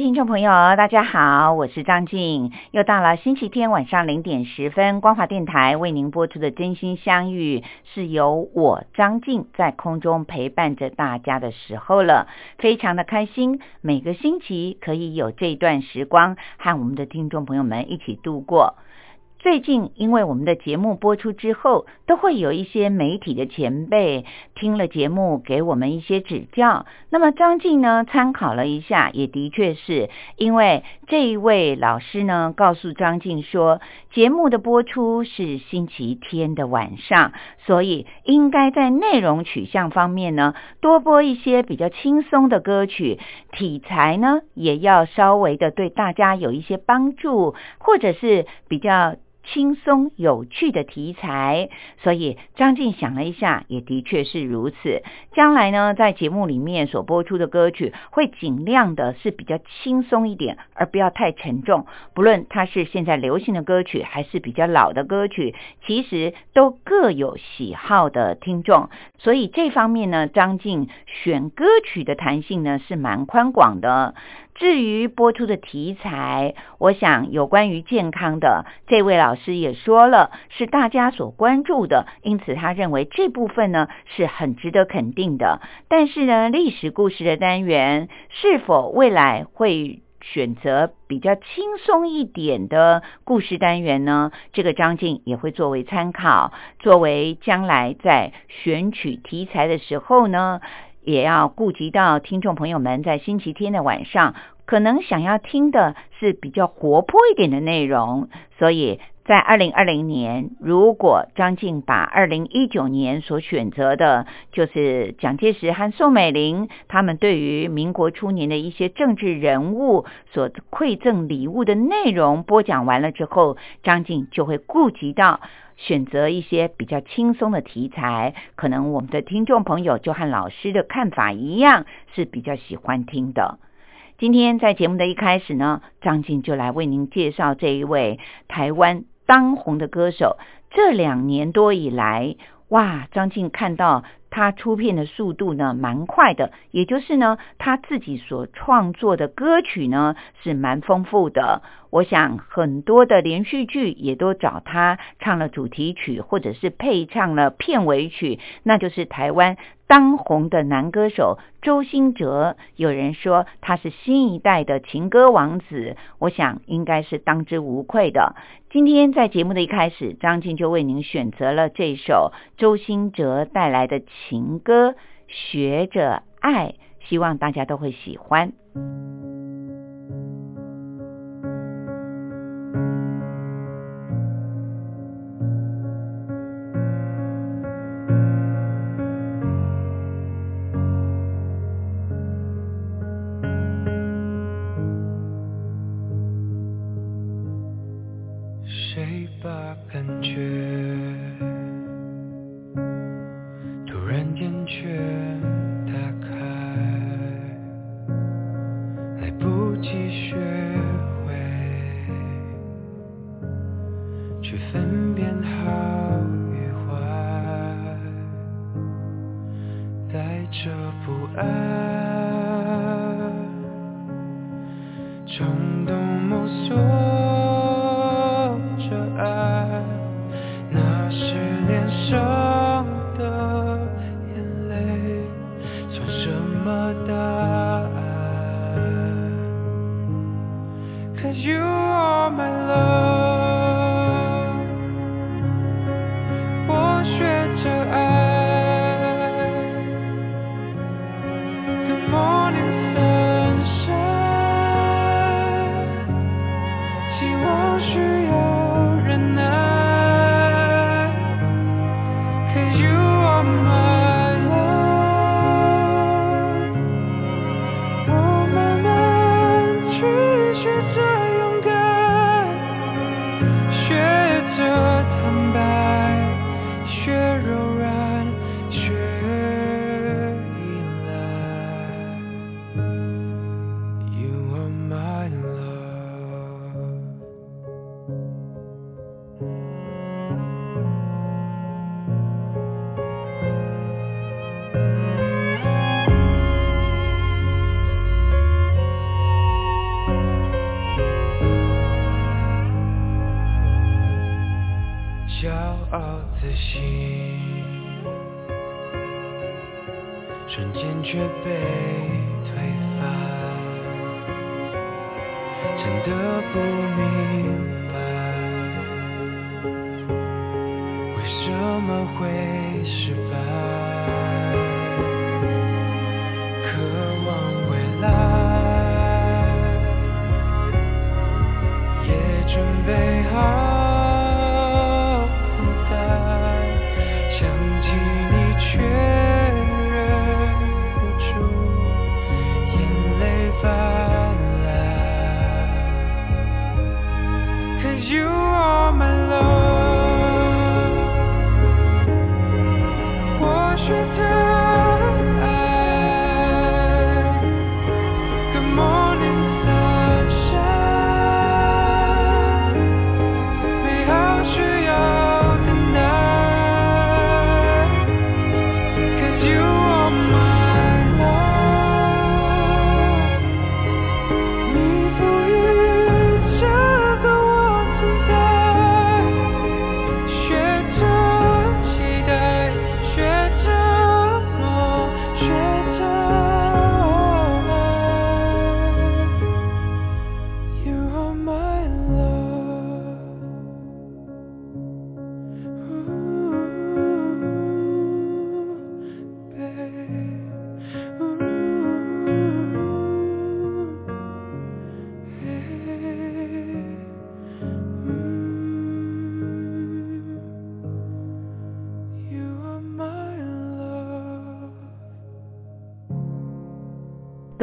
听众朋友，大家好，我是张静，又到了星期天晚上零点十分，光华电台为您播出的《真心相遇》，是由我张静在空中陪伴着大家的时候了，非常的开心，每个星期可以有这段时光和我们的听众朋友们一起度过。最近，因为我们的节目播出之后，都会有一些媒体的前辈听了节目，给我们一些指教。那么张静呢，参考了一下，也的确是因为这一位老师呢，告诉张静说，节目的播出是星期天的晚上，所以应该在内容取向方面呢，多播一些比较轻松的歌曲，题材呢，也要稍微的对大家有一些帮助，或者是比较。轻松有趣的题材，所以张静想了一下，也的确是如此。将来呢，在节目里面所播出的歌曲，会尽量的是比较轻松一点，而不要太沉重。不论它是现在流行的歌曲，还是比较老的歌曲，其实都各有喜好的听众。所以这方面呢，张静选歌曲的弹性呢是蛮宽广的。至于播出的题材，我想有关于健康的，这位老师也说了，是大家所关注的，因此他认为这部分呢是很值得肯定的。但是呢，历史故事的单元是否未来会选择比较轻松一点的故事单元呢？这个张静也会作为参考，作为将来在选取题材的时候呢。也要顾及到听众朋友们在星期天的晚上可能想要听的是比较活泼一点的内容，所以在二零二零年，如果张静把二零一九年所选择的，就是蒋介石和宋美龄他们对于民国初年的一些政治人物所馈赠礼物的内容播讲完了之后，张静就会顾及到。选择一些比较轻松的题材，可能我们的听众朋友就和老师的看法一样，是比较喜欢听的。今天在节目的一开始呢，张静就来为您介绍这一位台湾当红的歌手。这两年多以来，哇，张静看到。他出片的速度呢，蛮快的，也就是呢，他自己所创作的歌曲呢是蛮丰富的。我想很多的连续剧也都找他唱了主题曲，或者是配唱了片尾曲，那就是台湾当红的男歌手周兴哲。有人说他是新一代的情歌王子，我想应该是当之无愧的。今天在节目的一开始，张静就为您选择了这首周兴哲带来的。情歌学着爱，希望大家都会喜欢。Cause you are my love.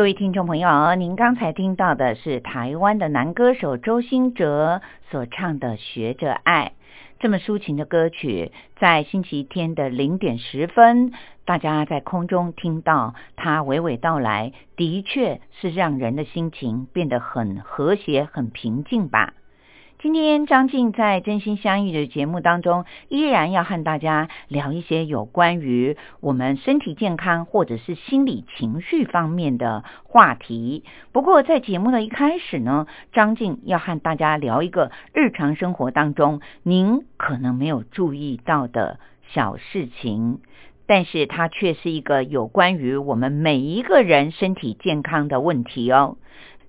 各位听众朋友，您刚才听到的是台湾的男歌手周兴哲所唱的《学着爱》。这么抒情的歌曲，在星期天的零点十分，大家在空中听到它娓娓道来，的确是让人的心情变得很和谐、很平静吧。今天张静在真心相遇的节目当中，依然要和大家聊一些有关于我们身体健康或者是心理情绪方面的话题。不过在节目的一开始呢，张静要和大家聊一个日常生活当中您可能没有注意到的小事情。但是它却是一个有关于我们每一个人身体健康的问题哦。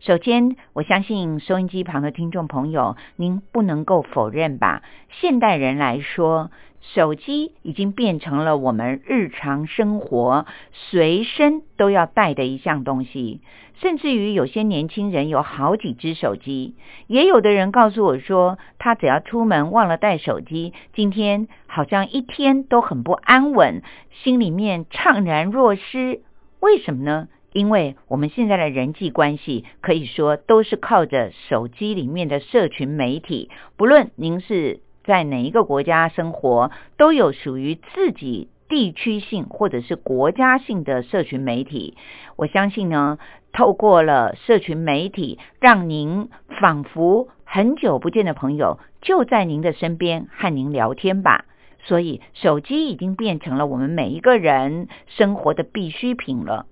首先，我相信收音机旁的听众朋友，您不能够否认吧？现代人来说，手机已经变成了我们日常生活随身都要带的一项东西，甚至于有些年轻人有好几只手机，也有的人告诉我说，他只要出门忘了带手机，今天好像一天都很不安稳，心里面怅然若失。为什么呢？因为我们现在的人际关系可以说都是靠着手机里面的社群媒体，不论您是在哪一个国家生活，都有属于自己地区性或者是国家性的社群媒体。我相信呢，透过了社群媒体，让您仿佛很久不见的朋友就在您的身边和您聊天吧。所以，手机已经变成了我们每一个人生活的必需品了。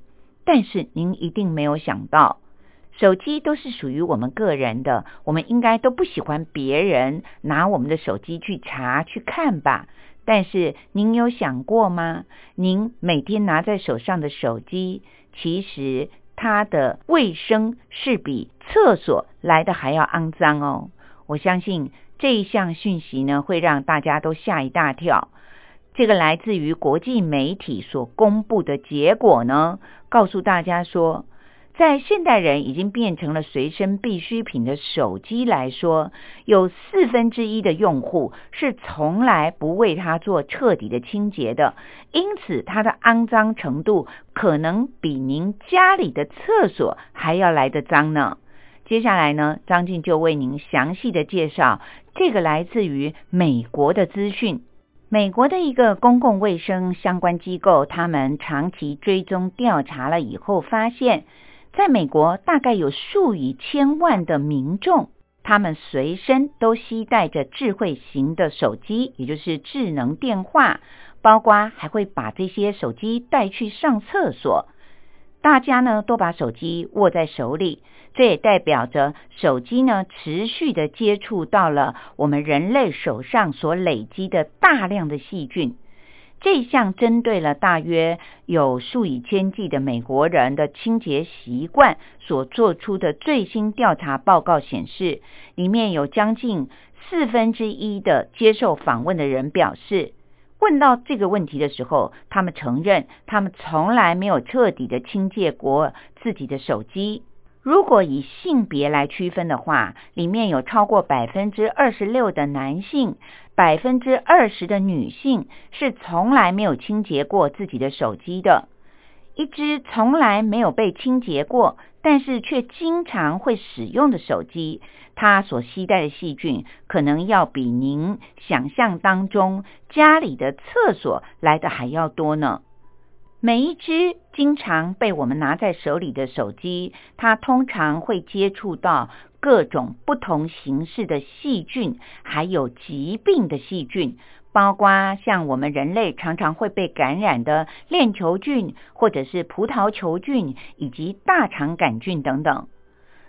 但是您一定没有想到，手机都是属于我们个人的，我们应该都不喜欢别人拿我们的手机去查去看吧。但是您有想过吗？您每天拿在手上的手机，其实它的卫生是比厕所来的还要肮脏哦。我相信这一项讯息呢，会让大家都吓一大跳。这个来自于国际媒体所公布的结果呢，告诉大家说，在现代人已经变成了随身必需品的手机来说，有四分之一的用户是从来不为它做彻底的清洁的，因此它的肮脏程度可能比您家里的厕所还要来得脏呢。接下来呢，张静就为您详细的介绍这个来自于美国的资讯。美国的一个公共卫生相关机构，他们长期追踪调查了以后，发现，在美国大概有数以千万的民众，他们随身都携带着智慧型的手机，也就是智能电话，包括还会把这些手机带去上厕所。大家呢都把手机握在手里，这也代表着手机呢持续的接触到了我们人类手上所累积的大量的细菌。这项针对了大约有数以千计的美国人的清洁习惯所做出的最新调查报告显示，里面有将近四分之一的接受访问的人表示。问到这个问题的时候，他们承认他们从来没有彻底的清洁过自己的手机。如果以性别来区分的话，里面有超过百分之二十六的男性，百分之二十的女性是从来没有清洁过自己的手机的。一只从来没有被清洁过，但是却经常会使用的手机。它所携带的细菌可能要比您想象当中家里的厕所来的还要多呢。每一只经常被我们拿在手里的手机，它通常会接触到各种不同形式的细菌，还有疾病的细菌，包括像我们人类常常会被感染的链球菌，或者是葡萄球菌，以及大肠杆菌等等。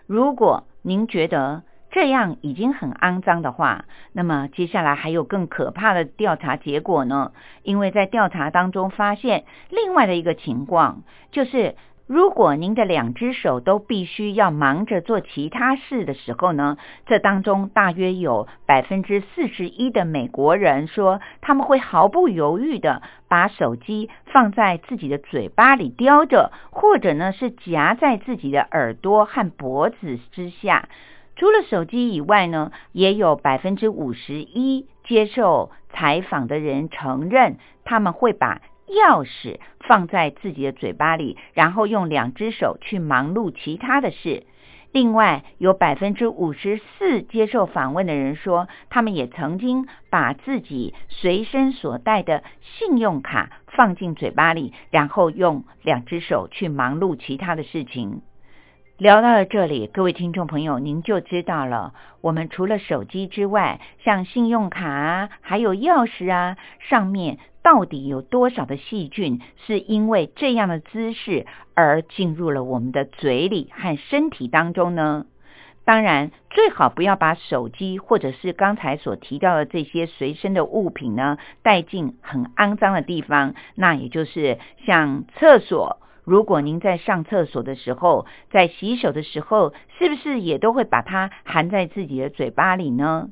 如果您觉得，这样已经很肮脏的话，那么接下来还有更可怕的调查结果呢？因为在调查当中发现，另外的一个情况就是，如果您的两只手都必须要忙着做其他事的时候呢，这当中大约有百分之四十一的美国人说，他们会毫不犹豫的把手机放在自己的嘴巴里叼着，或者呢是夹在自己的耳朵和脖子之下。除了手机以外呢，也有百分之五十一接受采访的人承认，他们会把钥匙放在自己的嘴巴里，然后用两只手去忙碌其他的事。另外，有百分之五十四接受访问的人说，他们也曾经把自己随身所带的信用卡放进嘴巴里，然后用两只手去忙碌其他的事情。聊到了这里，各位听众朋友，您就知道了。我们除了手机之外，像信用卡啊，还有钥匙啊，上面到底有多少的细菌，是因为这样的姿势而进入了我们的嘴里和身体当中呢？当然，最好不要把手机或者是刚才所提到的这些随身的物品呢，带进很肮脏的地方，那也就是像厕所。如果您在上厕所的时候，在洗手的时候，是不是也都会把它含在自己的嘴巴里呢？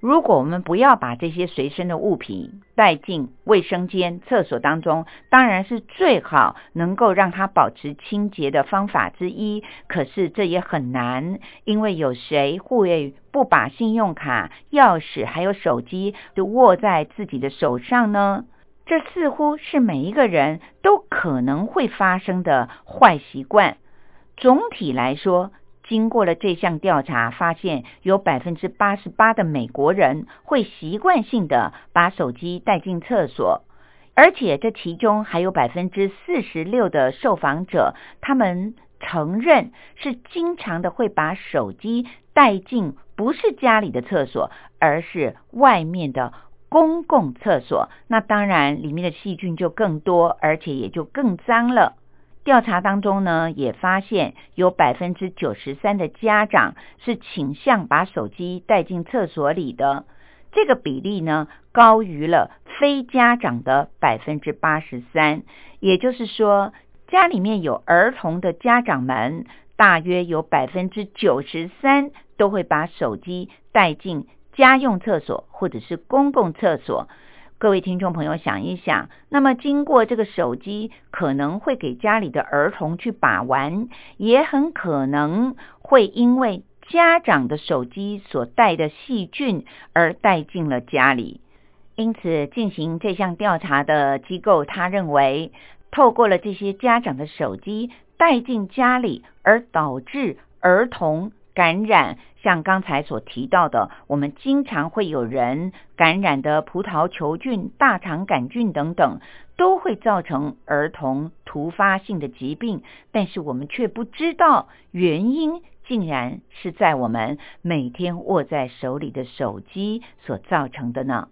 如果我们不要把这些随身的物品带进卫生间、厕所当中，当然是最好能够让它保持清洁的方法之一。可是这也很难，因为有谁会不把信用卡、钥匙还有手机都握在自己的手上呢？这似乎是每一个人都可能会发生的坏习惯。总体来说，经过了这项调查，发现有百分之八十八的美国人会习惯性的把手机带进厕所，而且这其中还有百分之四十六的受访者，他们承认是经常的会把手机带进不是家里的厕所，而是外面的。公共厕所，那当然里面的细菌就更多，而且也就更脏了。调查当中呢，也发现有百分之九十三的家长是倾向把手机带进厕所里的，这个比例呢高于了非家长的百分之八十三。也就是说，家里面有儿童的家长们，大约有百分之九十三都会把手机带进。家用厕所或者是公共厕所，各位听众朋友想一想，那么经过这个手机，可能会给家里的儿童去把玩，也很可能会因为家长的手机所带的细菌而带进了家里。因此，进行这项调查的机构，他认为，透过了这些家长的手机带进家里，而导致儿童感染。像刚才所提到的，我们经常会有人感染的葡萄球菌、大肠杆菌等等，都会造成儿童突发性的疾病，但是我们却不知道原因，竟然是在我们每天握在手里的手机所造成的呢？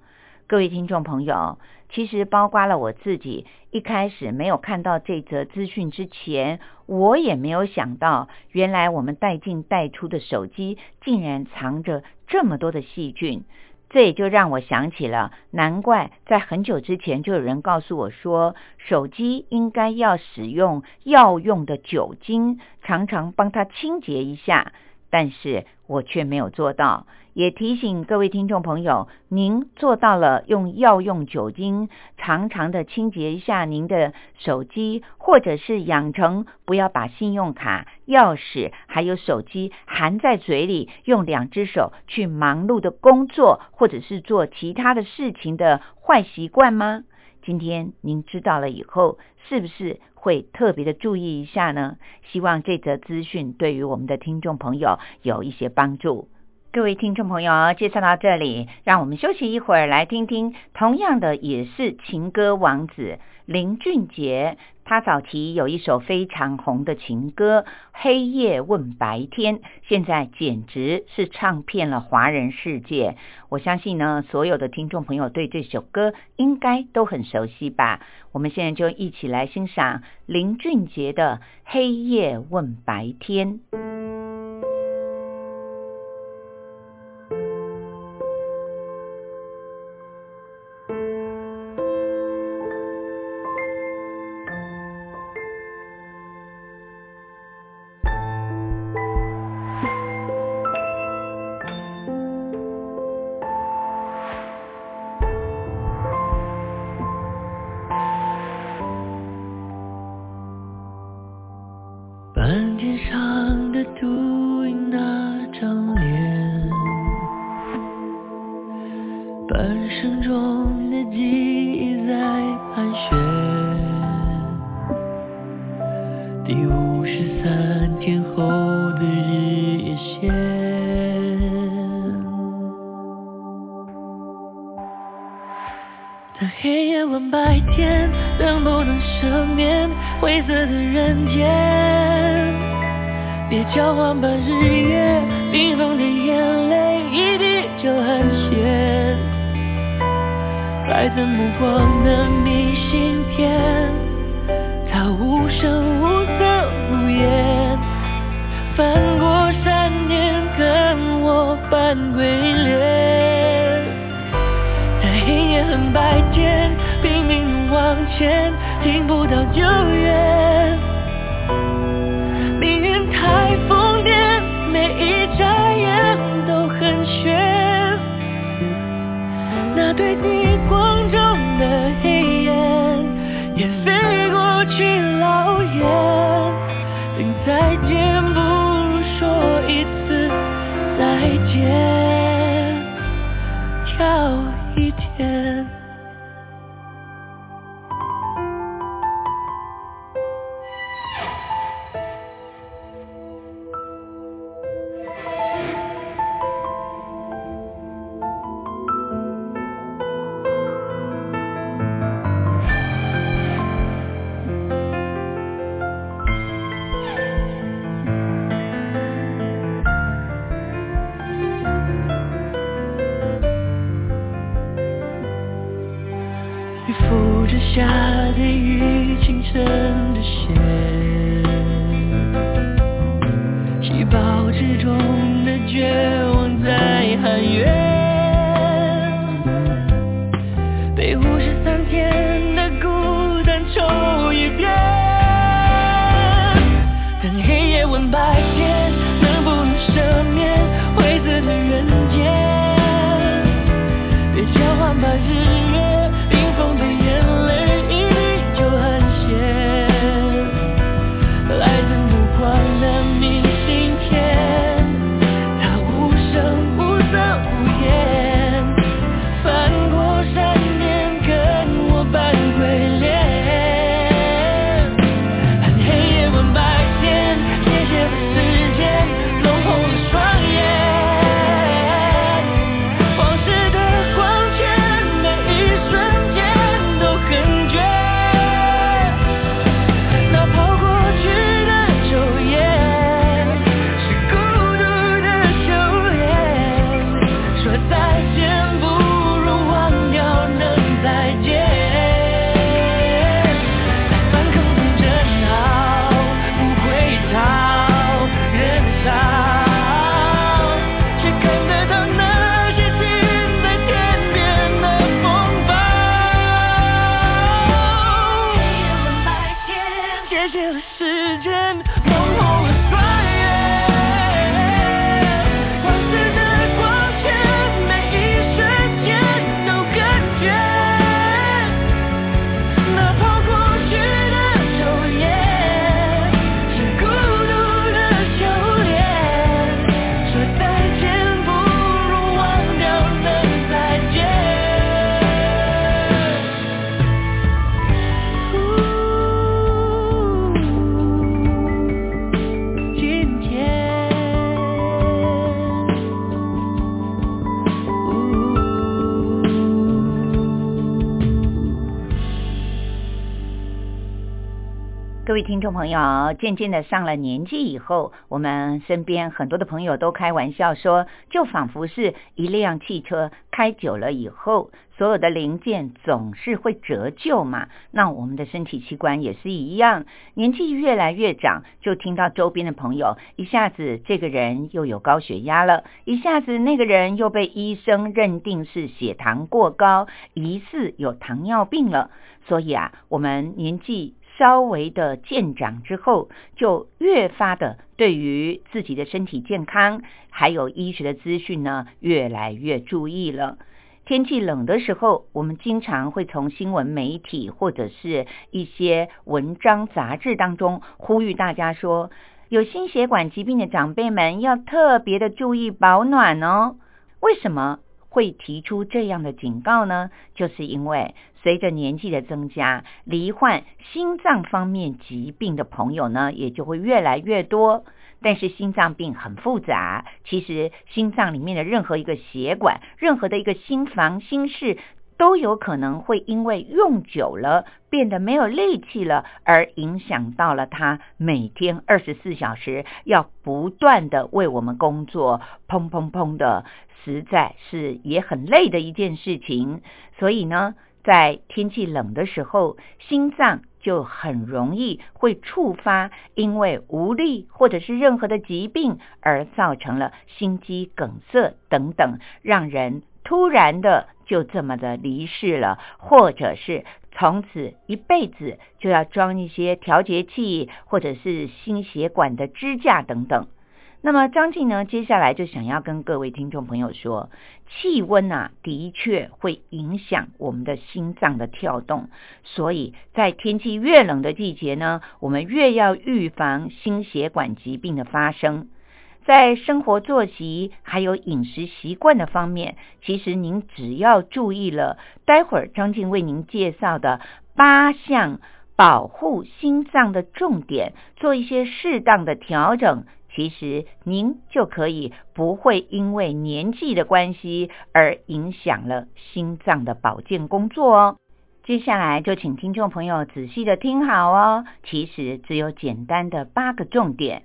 各位听众朋友，其实包括了我自己，一开始没有看到这则资讯之前，我也没有想到，原来我们带进带出的手机竟然藏着这么多的细菌。这也就让我想起了，难怪在很久之前就有人告诉我说，手机应该要使用药用的酒精，常常帮它清洁一下。但是我却没有做到，也提醒各位听众朋友，您做到了用药用酒精常常的清洁一下您的手机，或者是养成不要把信用卡、钥匙还有手机含在嘴里，用两只手去忙碌的工作，或者是做其他的事情的坏习惯吗？今天您知道了以后，是不是会特别的注意一下呢？希望这则资讯对于我们的听众朋友有一些帮助。各位听众朋友，介绍到这里，让我们休息一会儿，来听听同样的也是情歌王子林俊杰。他早期有一首非常红的情歌《黑夜问白天》，现在简直是唱遍了华人世界。我相信呢，所有的听众朋友对这首歌应该都很熟悉吧？我们现在就一起来欣赏林俊杰的《黑夜问白天》。半生中的记忆在盘旋，第五十三天后的日夜线。当黑夜问白天，能不能赦免灰色的人间？别交换半日夜，冰封的眼泪一滴就寒。孩子目光的明信片，他无声无色无言，翻过山巅跟我扮鬼脸，在黑夜和白天拼命往前，听不到救援。听众朋友，渐渐的上了年纪以后，我们身边很多的朋友都开玩笑说，就仿佛是一辆汽车开久了以后，所有的零件总是会折旧嘛。那我们的身体器官也是一样，年纪越来越长，就听到周边的朋友一下子这个人又有高血压了，一下子那个人又被医生认定是血糖过高，疑似有糖尿病了。所以啊，我们年纪。稍微的渐长之后，就越发的对于自己的身体健康，还有医学的资讯呢，越来越注意了。天气冷的时候，我们经常会从新闻媒体或者是一些文章杂志当中呼吁大家说，有心血管疾病的长辈们要特别的注意保暖哦。为什么？会提出这样的警告呢，就是因为随着年纪的增加，罹患心脏方面疾病的朋友呢，也就会越来越多。但是心脏病很复杂，其实心脏里面的任何一个血管，任何的一个心房、心室。都有可能会因为用久了变得没有力气了，而影响到了他每天二十四小时要不断的为我们工作，砰砰砰的，实在是也很累的一件事情。所以呢，在天气冷的时候，心脏就很容易会触发，因为无力或者是任何的疾病而造成了心肌梗塞等等，让人。突然的就这么的离世了，或者是从此一辈子就要装一些调节器，或者是心血管的支架等等。那么张静呢，接下来就想要跟各位听众朋友说，气温啊的确会影响我们的心脏的跳动，所以在天气越冷的季节呢，我们越要预防心血管疾病的发生。在生活作息还有饮食习惯的方面，其实您只要注意了，待会儿张静为您介绍的八项保护心脏的重点，做一些适当的调整，其实您就可以不会因为年纪的关系而影响了心脏的保健工作哦。接下来就请听众朋友仔细的听好哦，其实只有简单的八个重点。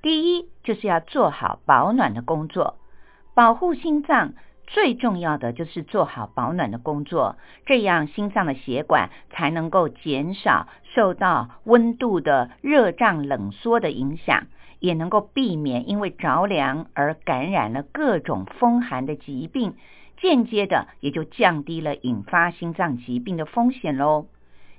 第一，就是要做好保暖的工作，保护心脏最重要的就是做好保暖的工作，这样心脏的血管才能够减少受到温度的热胀冷缩的影响，也能够避免因为着凉而感染了各种风寒的疾病，间接的也就降低了引发心脏疾病的风险喽。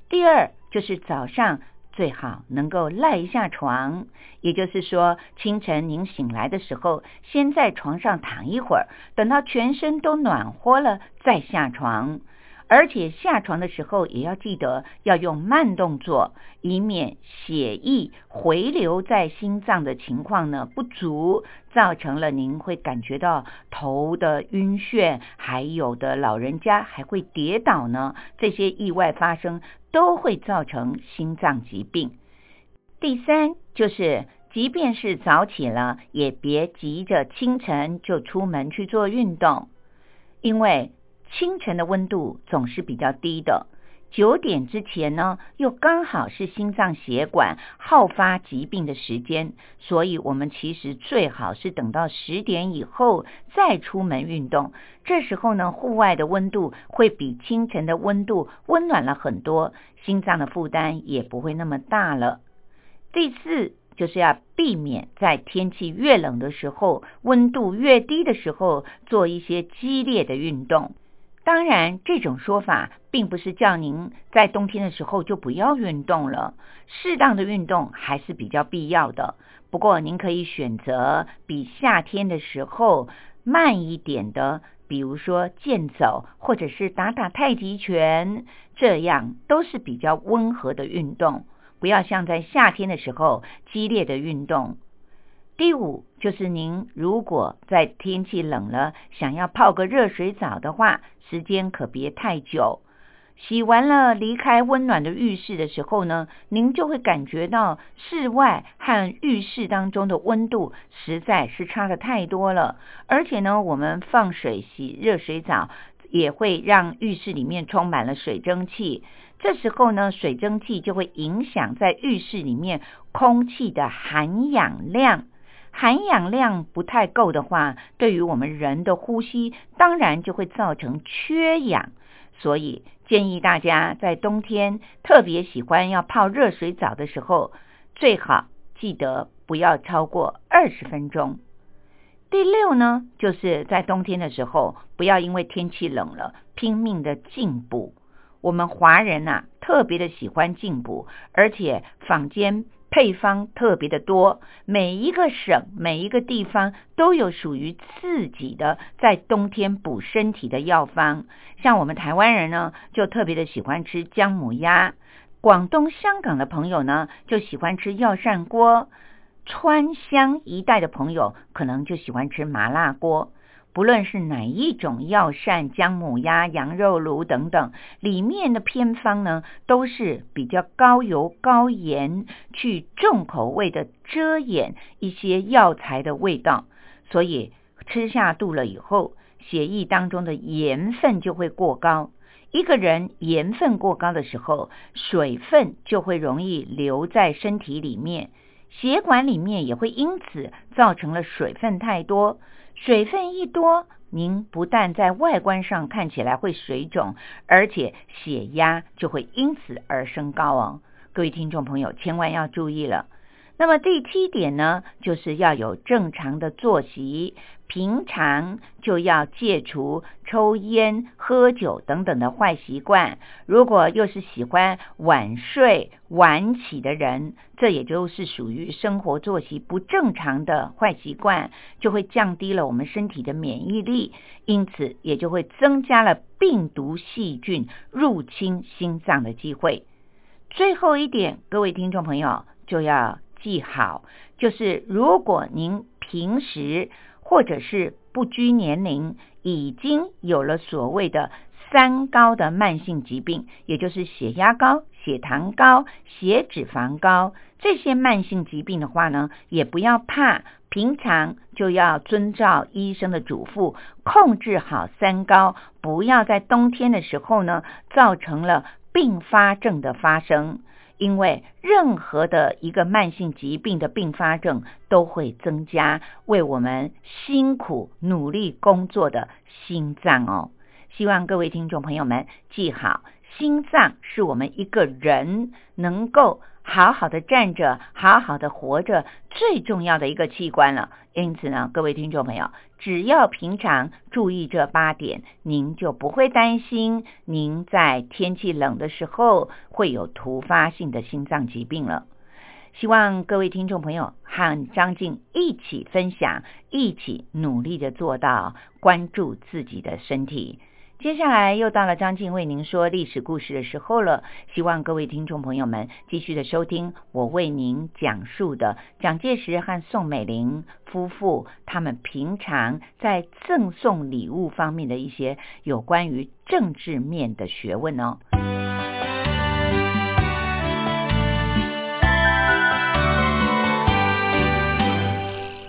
第二，就是早上。最好能够赖一下床，也就是说，清晨您醒来的时候，先在床上躺一会儿，等到全身都暖和了再下床。而且下床的时候也要记得要用慢动作，以免血液回流在心脏的情况呢不足，造成了您会感觉到头的晕眩，还有的老人家还会跌倒呢。这些意外发生都会造成心脏疾病。第三就是，即便是早起了，也别急着清晨就出门去做运动，因为。清晨的温度总是比较低的，九点之前呢，又刚好是心脏血管好发疾病的时间，所以我们其实最好是等到十点以后再出门运动。这时候呢，户外的温度会比清晨的温度温暖了很多，心脏的负担也不会那么大了。第四，就是要避免在天气越冷的时候，温度越低的时候做一些激烈的运动。当然，这种说法并不是叫您在冬天的时候就不要运动了，适当的运动还是比较必要的。不过，您可以选择比夏天的时候慢一点的，比如说健走，或者是打打太极拳，这样都是比较温和的运动。不要像在夏天的时候激烈的运动。第五就是您如果在天气冷了，想要泡个热水澡的话，时间可别太久。洗完了离开温暖的浴室的时候呢，您就会感觉到室外和浴室当中的温度实在是差的太多了。而且呢，我们放水洗热水澡也会让浴室里面充满了水蒸气。这时候呢，水蒸气就会影响在浴室里面空气的含氧量。含氧量不太够的话，对于我们人的呼吸，当然就会造成缺氧。所以建议大家在冬天特别喜欢要泡热水澡的时候，最好记得不要超过二十分钟。第六呢，就是在冬天的时候，不要因为天气冷了拼命的进补。我们华人呐，特别的喜欢进补，而且坊间配方特别的多，每一个省、每一个地方都有属于自己的在冬天补身体的药方。像我们台湾人呢，就特别的喜欢吃姜母鸭；广东、香港的朋友呢，就喜欢吃药膳锅。川湘一带的朋友可能就喜欢吃麻辣锅，不论是哪一种药膳、姜母鸭、羊肉炉等等，里面的偏方呢，都是比较高油高盐，去重口味的遮掩一些药材的味道，所以吃下肚了以后，血液当中的盐分就会过高。一个人盐分过高的时候，水分就会容易留在身体里面。血管里面也会因此造成了水分太多，水分一多，您不但在外观上看起来会水肿，而且血压就会因此而升高哦。各位听众朋友，千万要注意了。那么第七点呢，就是要有正常的作息。平常就要戒除抽烟、喝酒等等的坏习惯。如果又是喜欢晚睡晚起的人，这也就是属于生活作息不正常的坏习惯，就会降低了我们身体的免疫力，因此也就会增加了病毒细菌入侵心脏的机会。最后一点，各位听众朋友就要记好，就是如果您平时或者是不拘年龄，已经有了所谓的三高的慢性疾病，也就是血压高、血糖高、血脂肪高这些慢性疾病的话呢，也不要怕，平常就要遵照医生的嘱咐，控制好三高，不要在冬天的时候呢，造成了并发症的发生。因为任何的一个慢性疾病的并发症都会增加为我们辛苦努力工作的心脏哦。希望各位听众朋友们记好，心脏是我们一个人能够。好好的站着，好好的活着，最重要的一个器官了。因此呢，各位听众朋友，只要平常注意这八点，您就不会担心您在天气冷的时候会有突发性的心脏疾病了。希望各位听众朋友和张静一起分享，一起努力的做到关注自己的身体。接下来又到了张静为您说历史故事的时候了，希望各位听众朋友们继续的收听我为您讲述的蒋介石和宋美龄夫妇他们平常在赠送礼物方面的一些有关于政治面的学问哦。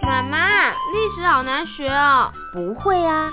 妈妈，历史好难学哦。不会啊。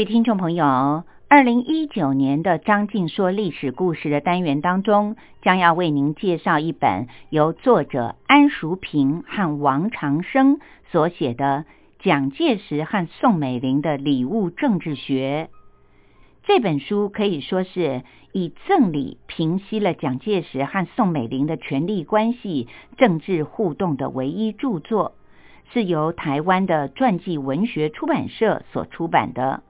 各位听众朋友，二零一九年的张静说历史故事的单元当中，将要为您介绍一本由作者安淑平和王长生所写的《蒋介石和宋美龄的礼物政治学》。这本书可以说是以赠礼平息了蒋介石和宋美龄的权力关系、政治互动的唯一著作，是由台湾的传记文学出版社所出版的。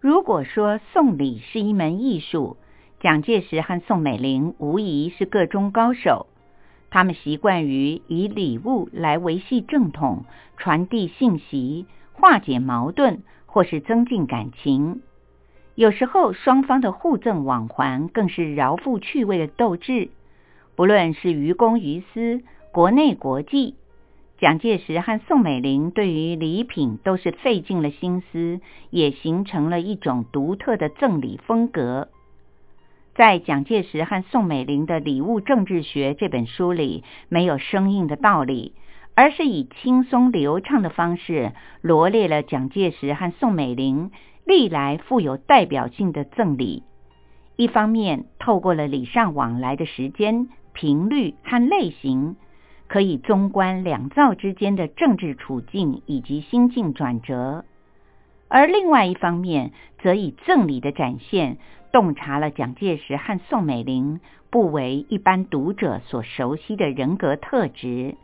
如果说送礼是一门艺术，蒋介石和宋美龄无疑是个中高手。他们习惯于以礼物来维系正统、传递信息、化解矛盾，或是增进感情。有时候，双方的互赠往还更是饶富趣味的斗智。不论是于公于私，国内国际，蒋介石和宋美龄对于礼品都是费尽了心思，也形成了一种独特的赠礼风格。在蒋介石和宋美龄的《礼物政治学》这本书里，没有生硬的道理，而是以轻松流畅的方式罗列了蒋介石和宋美龄历来富有代表性的赠礼。一方面，透过了礼尚往来的时间、频率和类型，可以综观两造之间的政治处境以及心境转折；而另外一方面，则以赠礼的展现。洞察了蒋介石和宋美龄不为一般读者所熟悉的人格特质，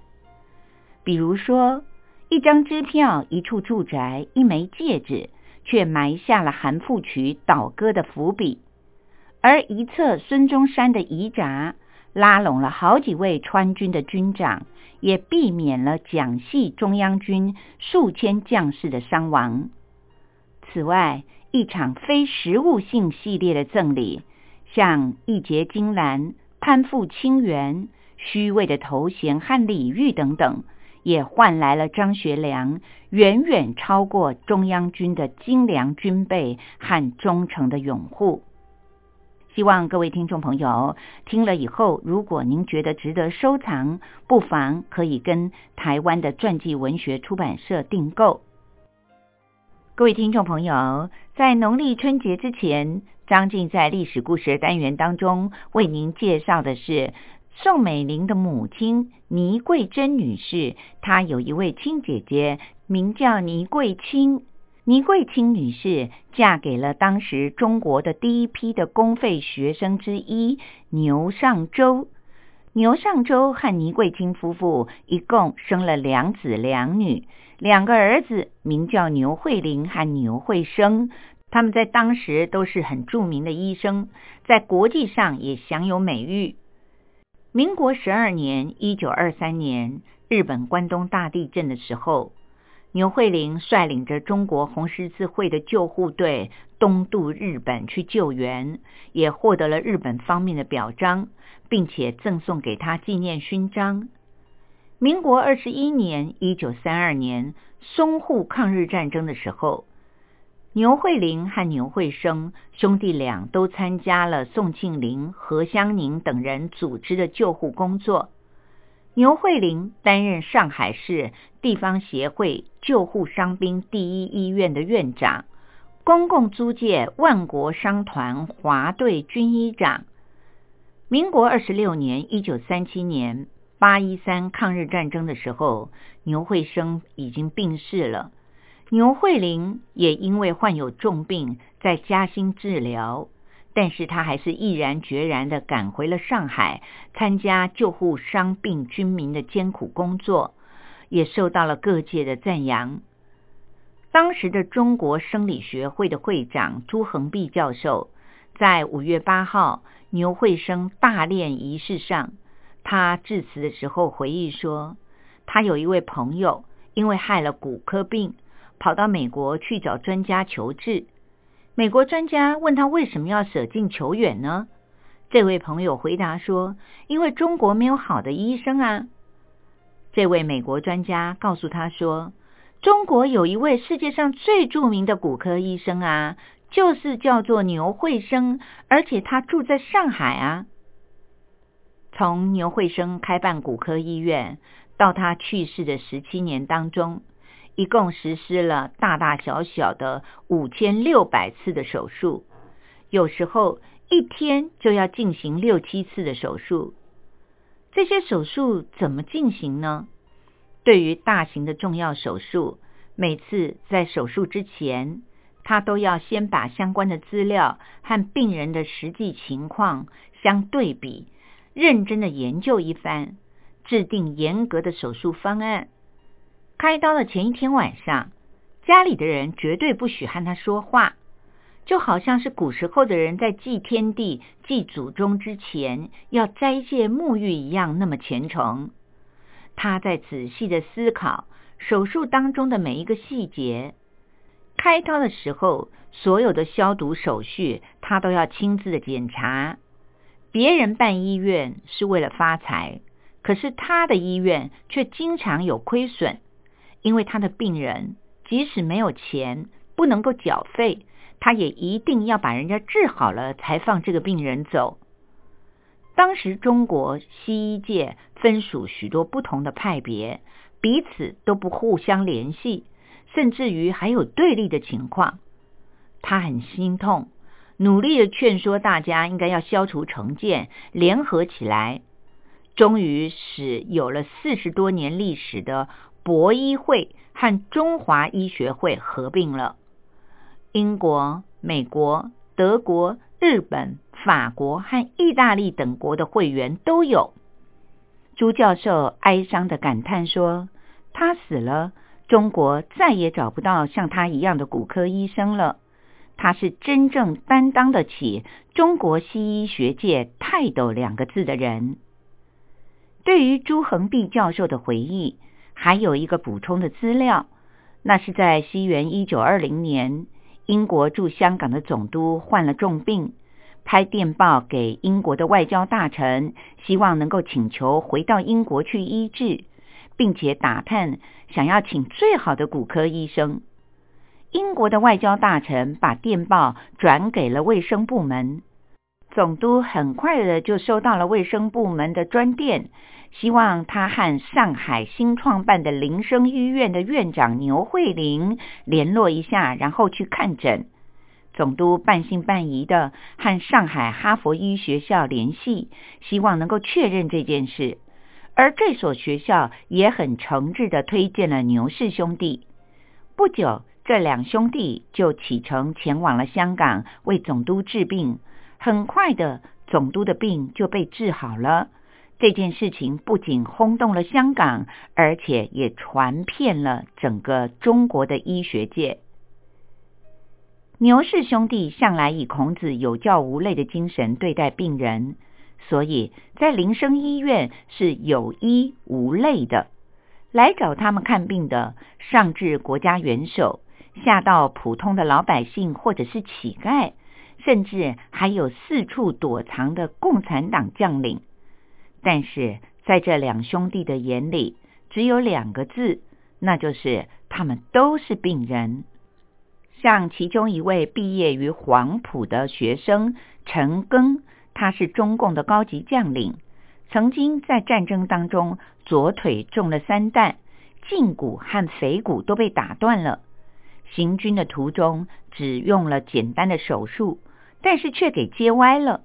比如说，一张支票、一处住宅、一枚戒指，却埋下了韩复渠倒戈的伏笔；而一侧孙中山的遗札，拉拢了好几位川军的军长，也避免了蒋系中央军数千将士的伤亡。此外，一场非实物性系列的赠礼，像义结金兰、攀附清源、虚伪的头衔和礼遇等等，也换来了张学良远远超过中央军的精良军备和忠诚的拥护。希望各位听众朋友听了以后，如果您觉得值得收藏，不妨可以跟台湾的传记文学出版社订购。各位听众朋友，在农历春节之前，张静在历史故事单元当中为您介绍的是宋美龄的母亲倪桂珍女士。她有一位亲姐姐，名叫倪桂清。倪桂清女士嫁给了当时中国的第一批的公费学生之一牛尚周。牛尚周和倪桂清夫妇一共生了两子两女。两个儿子名叫牛惠龄和牛惠生，他们在当时都是很著名的医生，在国际上也享有美誉。民国十二年（一九二三年），日本关东大地震的时候，牛惠玲率领着中国红十字会的救护队东渡日本去救援，也获得了日本方面的表彰，并且赠送给他纪念勋章。民国二十一年（一九三二年），淞沪抗日战争的时候，牛惠玲和牛惠生兄弟俩都参加了宋庆龄、何香凝等人组织的救护工作。牛惠玲担任上海市地方协会救护伤兵第一医院的院长，公共租界万国商团华队军医长。民国二十六年（一九三七年）。八一三抗日战争的时候，牛惠生已经病逝了。牛惠玲也因为患有重病，在嘉兴治疗，但是他还是毅然决然的赶回了上海，参加救护伤病军民的艰苦工作，也受到了各界的赞扬。当时的中国生理学会的会长朱恒弼教授，在五月八号牛惠生大殓仪式上。他致辞的时候回忆说，他有一位朋友因为害了骨科病，跑到美国去找专家求治。美国专家问他为什么要舍近求远呢？这位朋友回答说，因为中国没有好的医生啊。这位美国专家告诉他说，中国有一位世界上最著名的骨科医生啊，就是叫做牛惠生，而且他住在上海啊。从牛惠生开办骨科医院到他去世的十七年当中，一共实施了大大小小的五千六百次的手术，有时候一天就要进行六七次的手术。这些手术怎么进行呢？对于大型的重要手术，每次在手术之前，他都要先把相关的资料和病人的实际情况相对比。认真的研究一番，制定严格的手术方案。开刀的前一天晚上，家里的人绝对不许和他说话。就好像是古时候的人在祭天地、祭祖宗之前要斋戒沐浴一样，那么虔诚。他在仔细的思考手术当中的每一个细节，开刀的时候所有的消毒手续，他都要亲自的检查。别人办医院是为了发财，可是他的医院却经常有亏损，因为他的病人即使没有钱，不能够缴费。他也一定要把人家治好了才放这个病人走。当时中国西医界分属许多不同的派别，彼此都不互相联系，甚至于还有对立的情况。他很心痛，努力的劝说大家应该要消除成见，联合起来。终于使有了四十多年历史的博医会和中华医学会合并了。英国、美国、德国、日本、法国和意大利等国的会员都有。朱教授哀伤的感叹说：“他死了，中国再也找不到像他一样的骨科医生了。他是真正担当得起中国西医学界泰斗两个字的人。”对于朱恒弼教授的回忆，还有一个补充的资料，那是在西元一九二零年。英国驻香港的总督患了重病，拍电报给英国的外交大臣，希望能够请求回到英国去医治，并且打探想要请最好的骨科医生。英国的外交大臣把电报转给了卫生部门，总督很快的就收到了卫生部门的专电。希望他和上海新创办的林生医院的院长牛慧玲联络一下，然后去看诊。总督半信半疑的和上海哈佛医学校联系，希望能够确认这件事。而这所学校也很诚挚的推荐了牛氏兄弟。不久，这两兄弟就启程前往了香港为总督治病。很快的，总督的病就被治好了。这件事情不仅轰动了香港，而且也传遍了整个中国的医学界。牛氏兄弟向来以孔子有教无类的精神对待病人，所以在林生医院是有医无类的。来找他们看病的，上至国家元首，下到普通的老百姓或者是乞丐，甚至还有四处躲藏的共产党将领。但是在这两兄弟的眼里，只有两个字，那就是他们都是病人。像其中一位毕业于黄埔的学生陈庚，他是中共的高级将领，曾经在战争当中左腿中了三弹，胫骨和腓骨都被打断了。行军的途中只用了简单的手术，但是却给接歪了。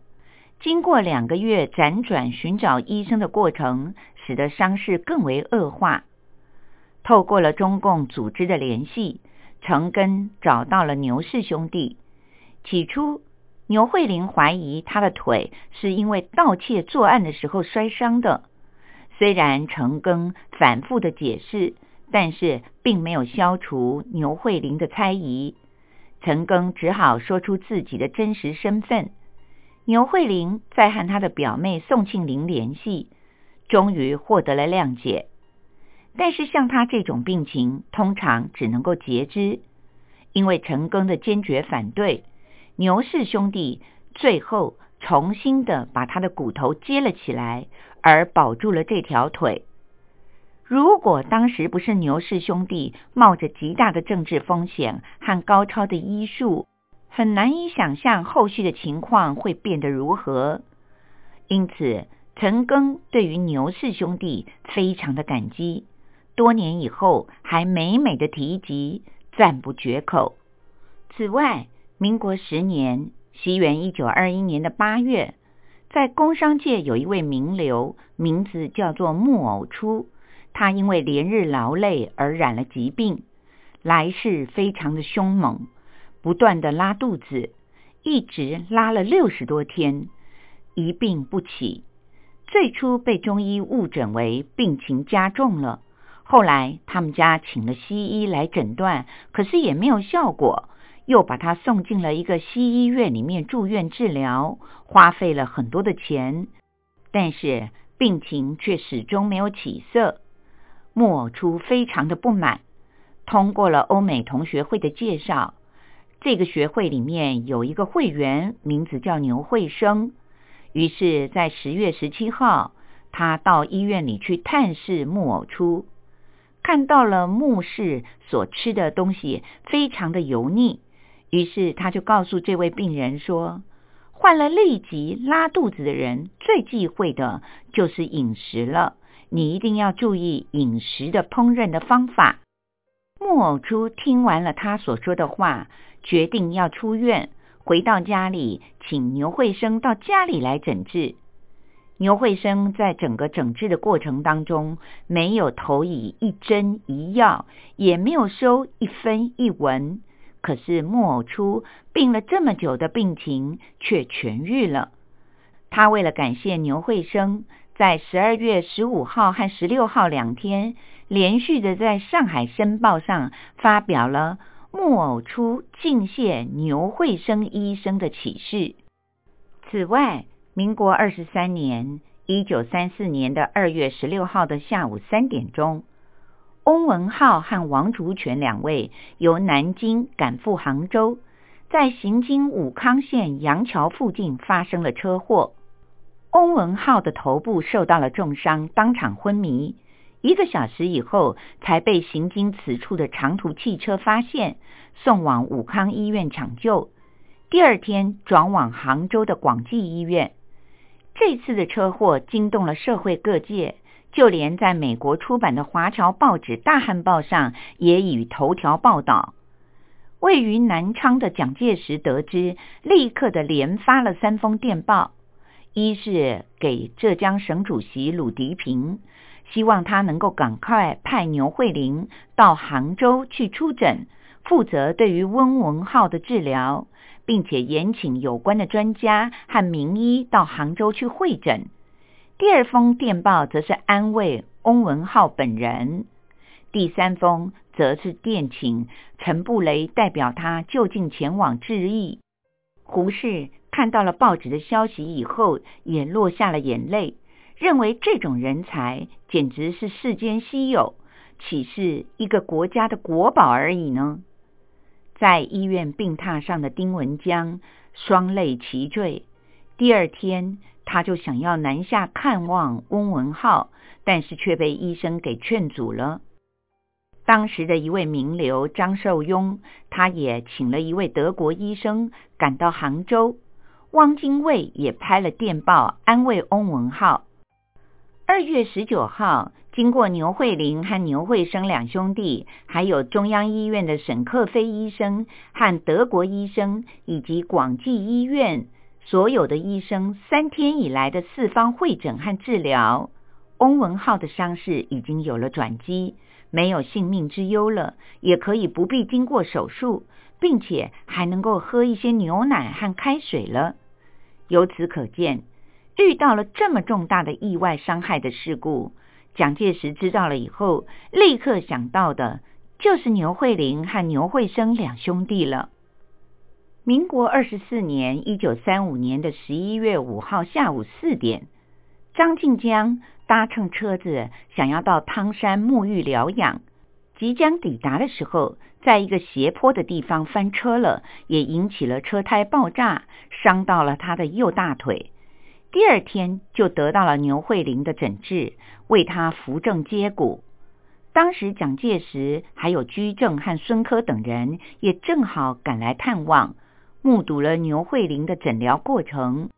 经过两个月辗转寻找医生的过程，使得伤势更为恶化。透过了中共组织的联系，程根找到了牛氏兄弟。起初，牛慧玲怀疑他的腿是因为盗窃作案的时候摔伤的。虽然程庚反复的解释，但是并没有消除牛慧玲的猜疑。陈庚只好说出自己的真实身份。牛慧玲在和她的表妹宋庆龄联系，终于获得了谅解。但是像她这种病情，通常只能够截肢。因为陈庚的坚决反对，牛氏兄弟最后重新的把他的骨头接了起来，而保住了这条腿。如果当时不是牛氏兄弟冒着极大的政治风险和高超的医术，很难以想象后续的情况会变得如何，因此陈庚对于牛氏兄弟非常的感激，多年以后还每每的提及，赞不绝口。此外，民国十年，西元一九二一年的八月，在工商界有一位名流，名字叫做木偶初，他因为连日劳累而染了疾病，来势非常的凶猛。不断的拉肚子，一直拉了六十多天，一病不起。最初被中医误诊为病情加重了，后来他们家请了西医来诊断，可是也没有效果，又把他送进了一个西医院里面住院治疗，花费了很多的钱，但是病情却始终没有起色。木偶初非常的不满，通过了欧美同学会的介绍，这个学会里面有一个会员，名字叫牛慧生。于是，在十月十七号，他到医院里去探视木偶初，看到了木氏所吃的东西非常的油腻，于是他就告诉这位病人说：“患了痢疾拉肚子的人最忌讳的就是饮食了。”你一定要注意饮食的烹饪的方法。木偶初听完了他所说的话，决定要出院，回到家里，请牛慧生到家里来诊治。牛慧生在整个诊治的过程当中，没有投以一针一药，也没有收一分一文。可是木偶初病了这么久的病情却痊愈了。他为了感谢牛慧生。在十二月十五号和十六号两天，连续的在上海申报上发表了木偶出敬谢牛慧生医生的启示。此外，民国二十三年（一九三四年的二月十六号的下午三点钟），翁文浩和王竹泉两位由南京赶赴杭州，在行经武康县杨桥附近发生了车祸。翁文浩的头部受到了重伤，当场昏迷。一个小时以后，才被行经此处的长途汽车发现，送往武康医院抢救。第二天转往杭州的广济医院。这次的车祸惊动了社会各界，就连在美国出版的华侨报纸《大汉报》上也以头条报道。位于南昌的蒋介石得知，立刻的连发了三封电报。一是给浙江省主席鲁涤平，希望他能够赶快派牛慧玲到杭州去出诊，负责对于翁文浩的治疗，并且延请有关的专家和名医到杭州去会诊。第二封电报则是安慰翁文浩本人，第三封则是电请陈布雷代表他就近前往致意。胡适。看到了报纸的消息以后，也落下了眼泪，认为这种人才简直是世间稀有，岂是一个国家的国宝而已呢？在医院病榻上的丁文江双泪齐坠。第二天，他就想要南下看望翁文浩，但是却被医生给劝阻了。当时的一位名流张寿庸，他也请了一位德国医生赶到杭州。汪精卫也拍了电报安慰翁文浩。二月十九号，经过牛慧玲和牛慧生两兄弟，还有中央医院的沈克飞医生和德国医生，以及广济医院所有的医生三天以来的四方会诊和治疗，翁文浩的伤势已经有了转机，没有性命之忧了，也可以不必经过手术，并且还能够喝一些牛奶和开水了。由此可见，遇到了这么重大的意外伤害的事故，蒋介石知道了以后，立刻想到的就是牛惠玲和牛慧生两兄弟了。民国二十四年（一九三五年的十一月五号下午四点），张静江搭乘车子想要到汤山沐浴疗养，即将抵达的时候。在一个斜坡的地方翻车了，也引起了车胎爆炸，伤到了他的右大腿。第二天就得到了牛慧玲的诊治，为他扶正接骨。当时蒋介石还有居正和孙科等人也正好赶来探望，目睹了牛慧玲的诊疗过程。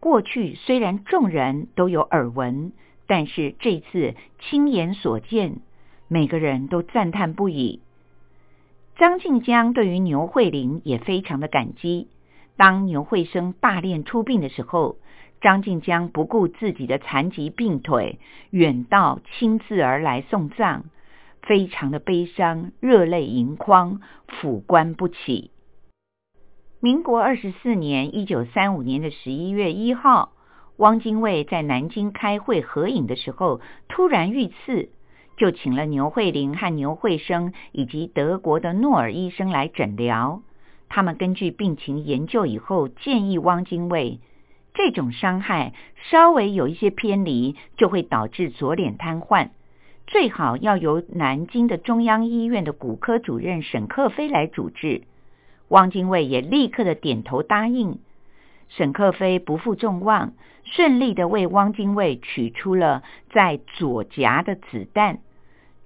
过去虽然众人都有耳闻，但是这次亲眼所见，每个人都赞叹不已。张静江对于牛慧玲也非常的感激。当牛慧生大练出殡的时候，张静江不顾自己的残疾病腿，远道亲自而来送葬，非常的悲伤，热泪盈眶，抚棺不起。民国二十四年（一九三五年的十一月一号），汪精卫在南京开会合影的时候，突然遇刺。就请了牛慧玲和牛慧生以及德国的诺尔医生来诊疗，他们根据病情研究以后，建议汪精卫，这种伤害稍微有一些偏离，就会导致左脸瘫痪，最好要由南京的中央医院的骨科主任沈克飞来主治。汪精卫也立刻的点头答应。沈克飞不负众望，顺利的为汪精卫取出了在左颊的子弹。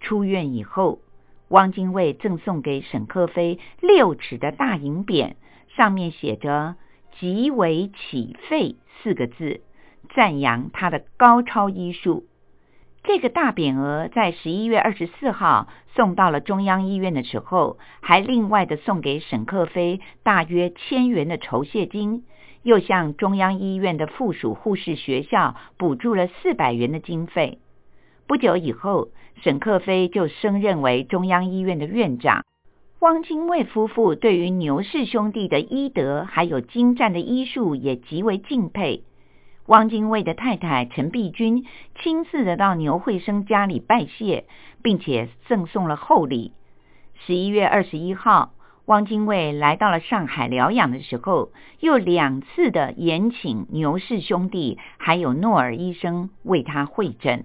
出院以后。汪精卫赠送给沈克飞六尺的大银匾，上面写着“极为起废”四个字，赞扬他的高超医术。这个大匾额在十一月二十四号送到了中央医院的时候，还另外的送给沈克飞大约千元的酬谢金，又向中央医院的附属护士学校补助了四百元的经费。不久以后。沈克飞就升任为中央医院的院长。汪精卫夫妇对于牛氏兄弟的医德还有精湛的医术也极为敬佩。汪精卫的太太陈璧君亲自的到牛惠生家里拜谢，并且赠送了厚礼。十一月二十一号，汪精卫来到了上海疗养的时候，又两次的延请牛氏兄弟还有诺尔医生为他会诊。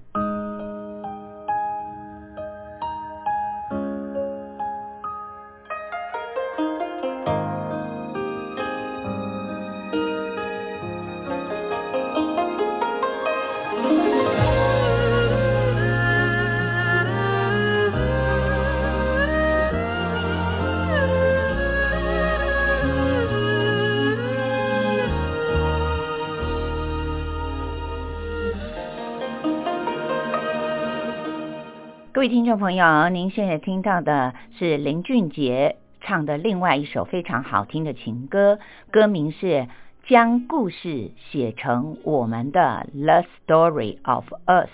各位听众朋友，您现在听到的是林俊杰唱的另外一首非常好听的情歌，歌名是《将故事写成我们的 The Story of Us》。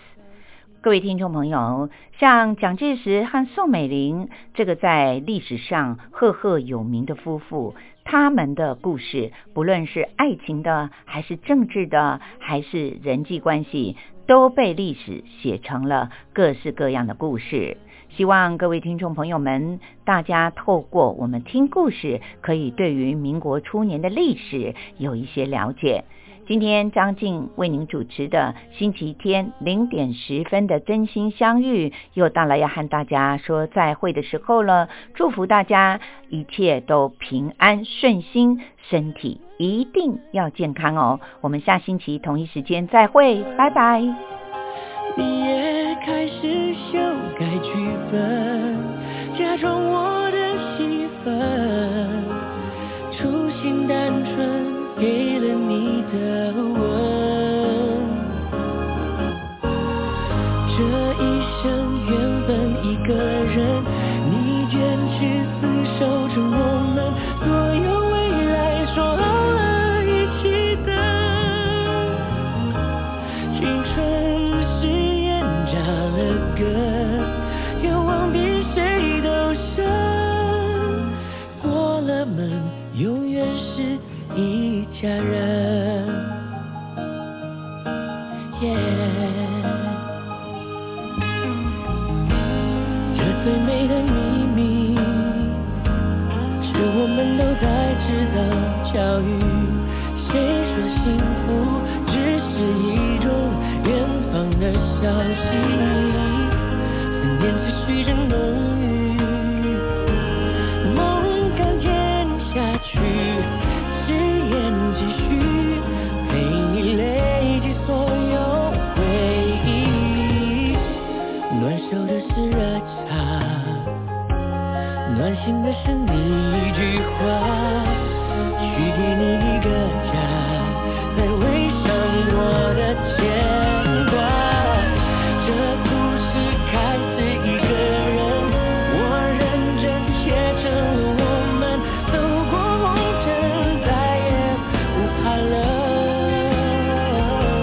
各位听众朋友，像蒋介石和宋美龄这个在历史上赫赫有名的夫妇，他们的故事，不论是爱情的，还是政治的，还是人际关系。都被历史写成了各式各样的故事。希望各位听众朋友们，大家透过我们听故事，可以对于民国初年的历史有一些了解。今天张静为您主持的星期天零点十分的真心相遇，又到了要和大家说再会的时候了。祝福大家一切都平安顺心，身体一定要健康哦。我们下星期同一时间再会，拜拜。你也开始修改剧本，假装我